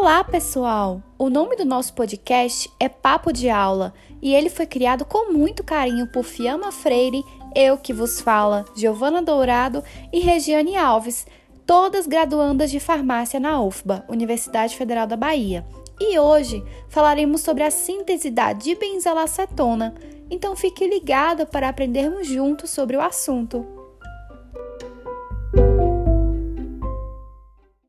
Olá, pessoal! O nome do nosso podcast é Papo de Aula e ele foi criado com muito carinho por Fiamma Freire, eu que vos fala, Giovana Dourado e Regiane Alves, todas graduandas de farmácia na UFBA, Universidade Federal da Bahia. E hoje falaremos sobre a síntese da dibenzalacetona, então fique ligado para aprendermos juntos sobre o assunto.